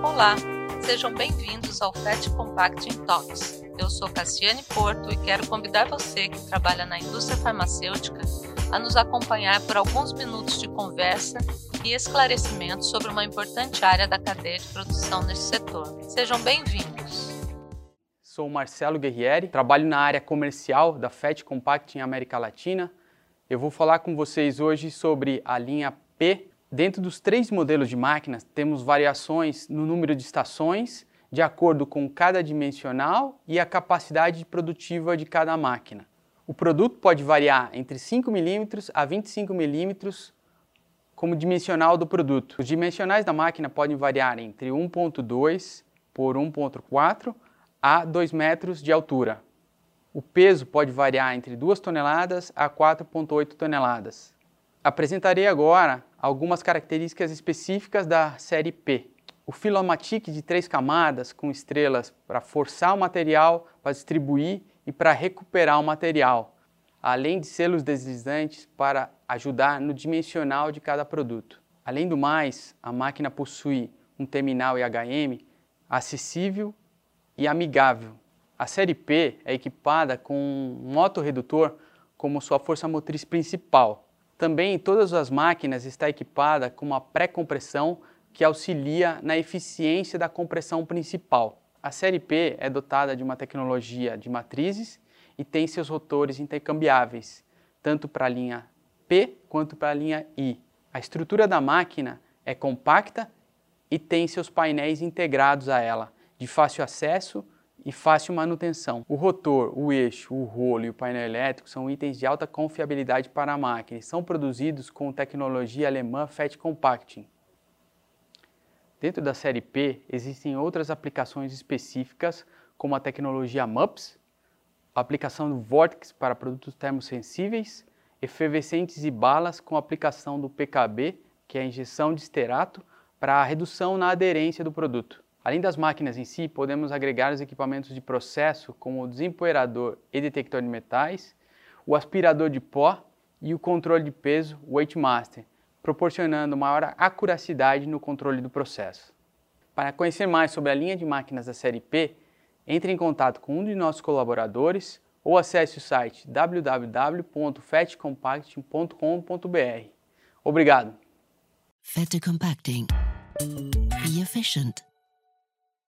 Olá, sejam bem-vindos ao FET Compacting Talks. Eu sou Cassiane Porto e quero convidar você que trabalha na indústria farmacêutica a nos acompanhar por alguns minutos de conversa e esclarecimento sobre uma importante área da cadeia de produção neste setor. Sejam bem-vindos. Sou Marcelo Guerrieri, trabalho na área comercial da FET Compacting América Latina. Eu vou falar com vocês hoje sobre a linha P Dentro dos três modelos de máquinas, temos variações no número de estações, de acordo com cada dimensional e a capacidade produtiva de cada máquina. O produto pode variar entre 5 mm a 25 mm como dimensional do produto. Os dimensionais da máquina podem variar entre 1.2 por 1.4 a 2 metros de altura. O peso pode variar entre 2 toneladas a 4.8 toneladas. Apresentarei agora algumas características específicas da série P. O Filomatic de três camadas com estrelas para forçar o material, para distribuir e para recuperar o material, além de selos deslizantes para ajudar no dimensional de cada produto. Além do mais, a máquina possui um terminal IHM acessível e amigável. A série P é equipada com um motorredutor como sua força motriz principal, também todas as máquinas está equipada com uma pré-compressão que auxilia na eficiência da compressão principal. A série P é dotada de uma tecnologia de matrizes e tem seus rotores intercambiáveis, tanto para a linha P quanto para a linha I. A estrutura da máquina é compacta e tem seus painéis integrados a ela, de fácil acesso e fácil manutenção. O rotor, o eixo, o rolo e o painel elétrico são itens de alta confiabilidade para a máquina e são produzidos com tecnologia alemã FET Compacting. Dentro da série P existem outras aplicações específicas como a tecnologia MUPS, a aplicação do Vortex para produtos termosensíveis, efervescentes e balas com aplicação do PKB, que é a injeção de esterato, para a redução na aderência do produto. Além das máquinas em si, podemos agregar os equipamentos de processo, como o desempoeirador e detector de metais, o aspirador de pó e o controle de peso Weight Master, proporcionando maior acuracidade no controle do processo. Para conhecer mais sobre a linha de máquinas da série P, entre em contato com um de nossos colaboradores ou acesse o site www.fetcompacting.com.br. Obrigado. Fete Compacting. Be efficient.